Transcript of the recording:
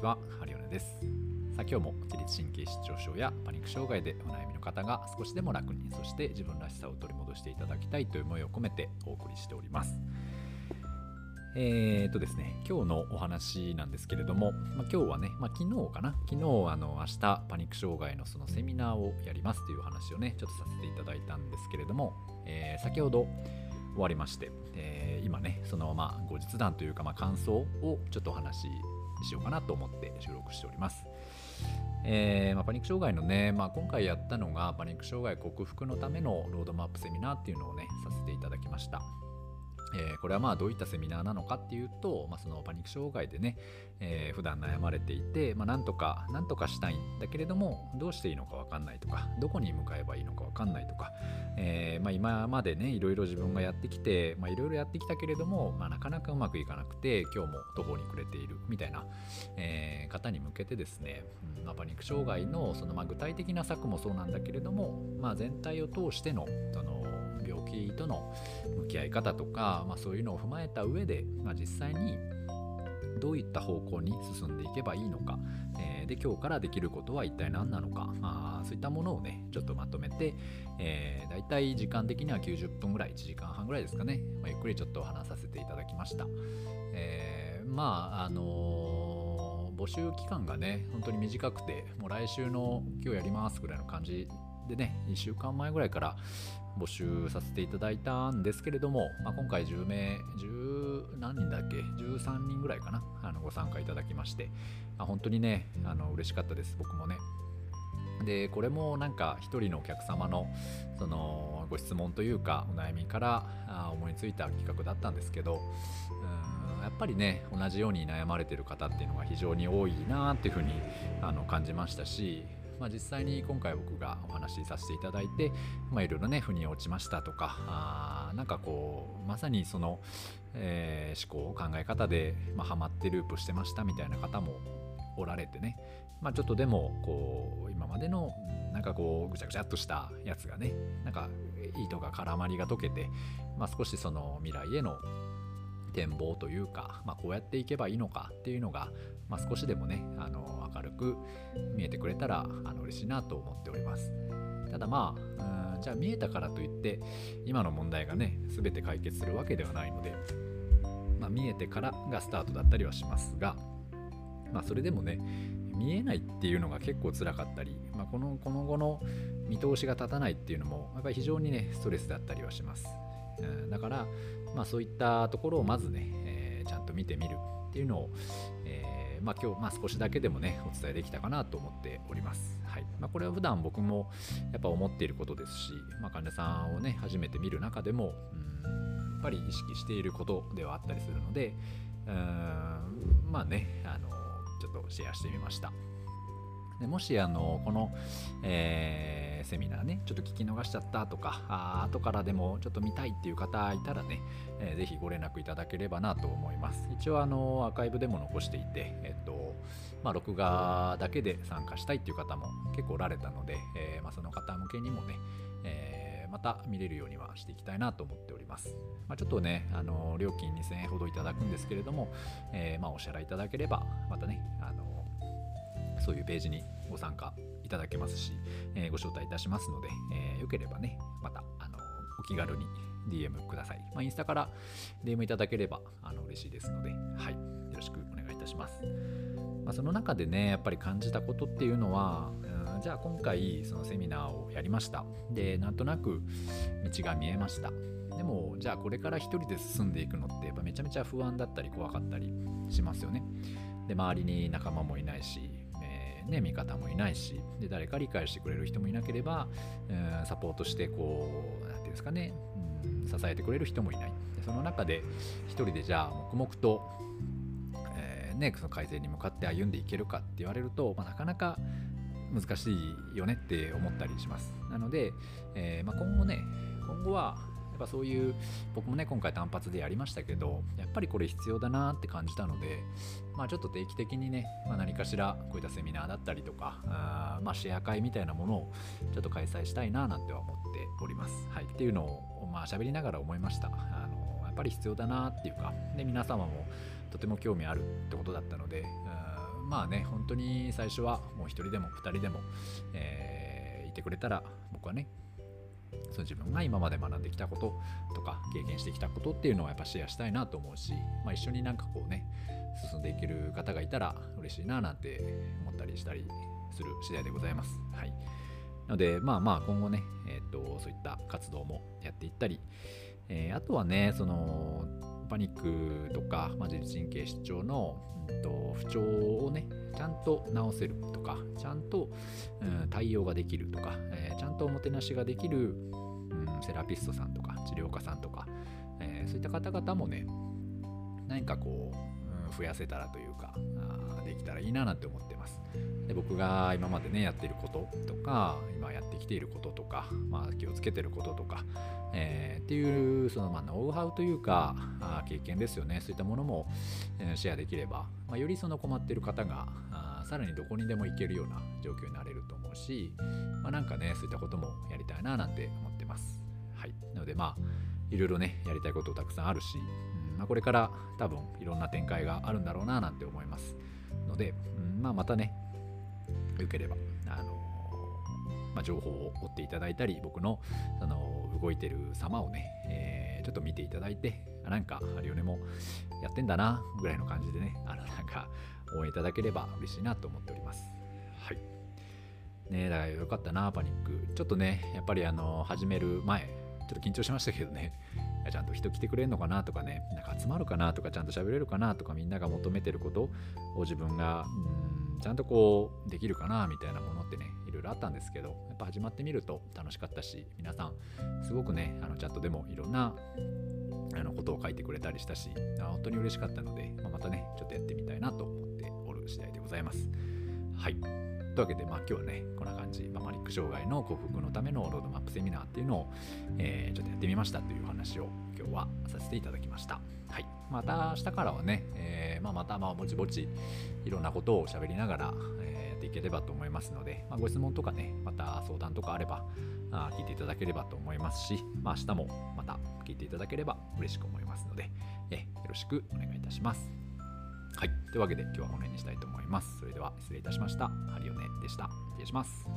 ちは、ハリオネです。さあ今日も自律神経失調症やパニック障害でお悩みの方が少しでも楽に、そして自分らしさを取り戻していただきたいという思いを込めてお送りしております。えー、とですね、今日のお話なんですけれども、まあ、今日はね、まあ、昨日かな、昨日あの明日パニック障害のそのセミナーをやりますという話をね、ちょっとさせていただいたんですけれども、えー、先ほど終わりまして、えー、今ね、そのまあ後日談というか、まあ、感想をちょっとお話ししようかなと思って収録しております。えー、まあ、パニック障害のね、まあ、今回やったのがパニック障害克服のためのロードマップセミナーっていうのをねさせていただきました。えー、これはまあどういったセミナーなのかっていうと、まあ、そのパニック障害でね、えー、普段悩まれていて、まあ、なんとかなんとかしたいんだけれどもどうしていいのか分かんないとかどこに向かえばいいのか分かんないとか、えーまあ、今までねいろいろ自分がやってきてまあいろいろやってきたけれども、まあ、なかなかうまくいかなくて今日も途方に暮れているみたいな、えー、方に向けてですね、うんまあ、パニック障害のそのま具体的な策もそうなんだけれども、まあ、全体を通してのその病気との向き合い方とか、まあ、そういうのを踏まえた上で、まあ、実際にどういった方向に進んでいけばいいのか、えー、で今日からできることは一体何なのか。あそういったものをねちょっとまとめて、えー、だいたい時間的には90分ぐらい1時間半ぐらいですかね、まあ、ゆっくりちょっと話させていただきました、えー、まああのー、募集期間がね本当に短くてもう来週の今日やりますぐらいの感じでね1週間前ぐらいから募集させていただいたんですけれども、まあ、今回10名10何人だっけ？13人ぐらいかなあのご参加いただきまして、まあ、本当にねあの嬉しかったです僕もね。でこれもなんか一人のお客様のそのご質問というかお悩みから思いついた企画だったんですけどうんやっぱりね同じように悩まれてる方っていうのが非常に多いなっていうふうにあの感じましたしまあ、実際に今回僕がお話しさせていただいて、まあ、いろいろね腑に落ちましたとかあなんかこうまさにその、えー、思考考え方で、まあ、ハマってループしてましたみたいな方もおられてね、まあ、ちょっとでもこう今までのなんかこうぐちゃぐちゃっとしたやつがねなんか糸が絡まりが解けて、まあ、少しその未来への展望というか、まあ、こうやっていけばいいのかっていうのが、まあ、少しでもねあの明るく見えてくれたらあの嬉しいなと思っております。ただまあじゃあ見えたからといって今の問題がね全て解決するわけではないので、まあ、見えてからがスタートだったりはしますが、まあ、それでもね見えないっていうのが結構辛かったり、まあ、このこの後の見通しが立たないっていうのもやっぱり非常にねストレスだったりはします、だから、まあ、そういったところをまずね、えー、ちゃんと見てみるっていうのを、えー、まあ、今日、まあ、少しだけでもねお伝えできたかなと思っております、はい。まあ、これは普段僕もやっぱ思っていることですし、まあ、患者さんをね初めて見る中でもうんやっぱり意識していることではあったりするのでうんまあねあのちょっとシェアしてみました。でもしあのこの、えー、セミナーねちょっと聞き逃しちゃったとかあ後からでもちょっと見たいっていう方いたらね、えー、ぜひご連絡いただければなと思います一応あのアーカイブでも残していてえっとまあ録画だけで参加したいっていう方も結構おられたので、えーまあ、その方向けにもね、えー、また見れるようにはしていきたいなと思っております。まあ、ちょっとね、あの料金2000円ほどいただくんですけれども、えー、まあ、お支払いいただければ、またね、あのそういうページにご参加いただけますし、えー、ご招待いたしますので、えー、よければね、また、あのお気軽に DM ください。まあ、インスタから DM いただければあの嬉しいですので、はい、よろしくお願いいたします。まあ、その中でね、やっぱり感じたことっていうのは、じゃあ今回そのセミナーをやりました。で、なんとなく道が見えました。でも、じゃあこれから一人で進んでいくのって、やっぱめちゃめちゃ不安だったり怖かったりしますよね。で、周りに仲間もいないし、ね、味方もいないしで誰か理解してくれる人もいなければ、うん、サポートしてこう何て言うんですかね、うん、支えてくれる人もいない。でその中で一人でじゃあ黙々と、えー、ね、その改善に向かって歩んでいけるかって言われると、まあ、なかなか難しいよねって思ったりします。なので、え、まあ、今後ね今後はぱそういう僕もね今回単発でやりましたけどやっぱりこれ必要だなって感じたのでまあちょっと定期的にね、まあ、何かしらこういったセミナーだったりとかあまあシェア会みたいなものをちょっと開催したいななんては思っております。はい、っていうのをまあ喋りながら思いました。あのやっぱり必要だなっていうかで皆様もとても興味あるってことだったのでまあね本当に最初はもう1人でも2人でも、えー、いてくれたら僕はねその自分が今まで学んできたこととか経験してきたことっていうのはやっぱシェアしたいなと思うし、まあ、一緒になんかこうね進んでいける方がいたら嬉しいななんて思ったりしたりする次第でございます。はい、なのでまあまあ今後ね、えーと、そういった活動もやっていったり、えー、あとはねそのパニックとか、まあ、自律神経失調の、うんと、不調をねちゃんと治せるとかちゃんと、うん、対応ができるとか、えー、ちゃんとおもてなしができる、うん、セラピストさんとか治療家さんとか、えー、そういった方々もね何かこう、増やせたらというかあできたらいいななんて思ってます。で僕が今までねやってることとか今やってきていることとか、まあ、気をつけてることとか、えー、っていうそのまあノウハウというかあ経験ですよね。そういったものも、え、シェアできれば、まあ、よりその困ってる方があさらにどこにでも行けるような状況になれると思うし、まあ、なんかねそういったこともやりたいななんて思ってます。はい、なのでまあいろいろねやりたいことたくさんあるし、まあ、これから多分いろんな展開があるんだろうななんて思いますので、うんまあ、またねよければあのまあ、情報を追っていただいたり僕のその動いてる様をね、えー、ちょっと見ていただいてなんかハリオネもやってんだなぐらいの感じでねあのなんか応援いただければ嬉しいなと思っております。はい。ねだからよかったなパニック。ちょっとねやっぱりあの始める前ちょっと緊張しましたけどね。ちゃんと人来てくれるのかなとかねなんか集まるかなとかちゃんと喋れるかなとかみんなが求めてることを自分がうんちゃんとこうできるかなみたいなものってねいろいろあったんですけどやっぱ始まってみると楽しかったし皆さんすごくねあのチャットでもいろんなあのことを書いてくれたりしたし本当に嬉しかったので、まあ、またねちょっとやってみたいなと思っておる次第でございます。はい。というわけで、まあ、今日はねこんな感じ、まあ、マニック障害の克服のためのロードマップセミナーっていうのを、えー、ちょっとやってみましたというお話を今日はさせていただきました。はい。また明日からはね、えーまあ、またまあぼちぼちいろんなことを喋りながら、えー、やっていければと思いますので、まあ、ご質問とかね、また相談とかあれば、あ聞いていただければと思いますし、まあ、明日もまた聞いていただければ嬉しく思いますので、えよろしくお願いいたします。はい。というわけで今日はこの辺にしたいと思います。それでは失礼いたしました。ハリオネでした。失礼します。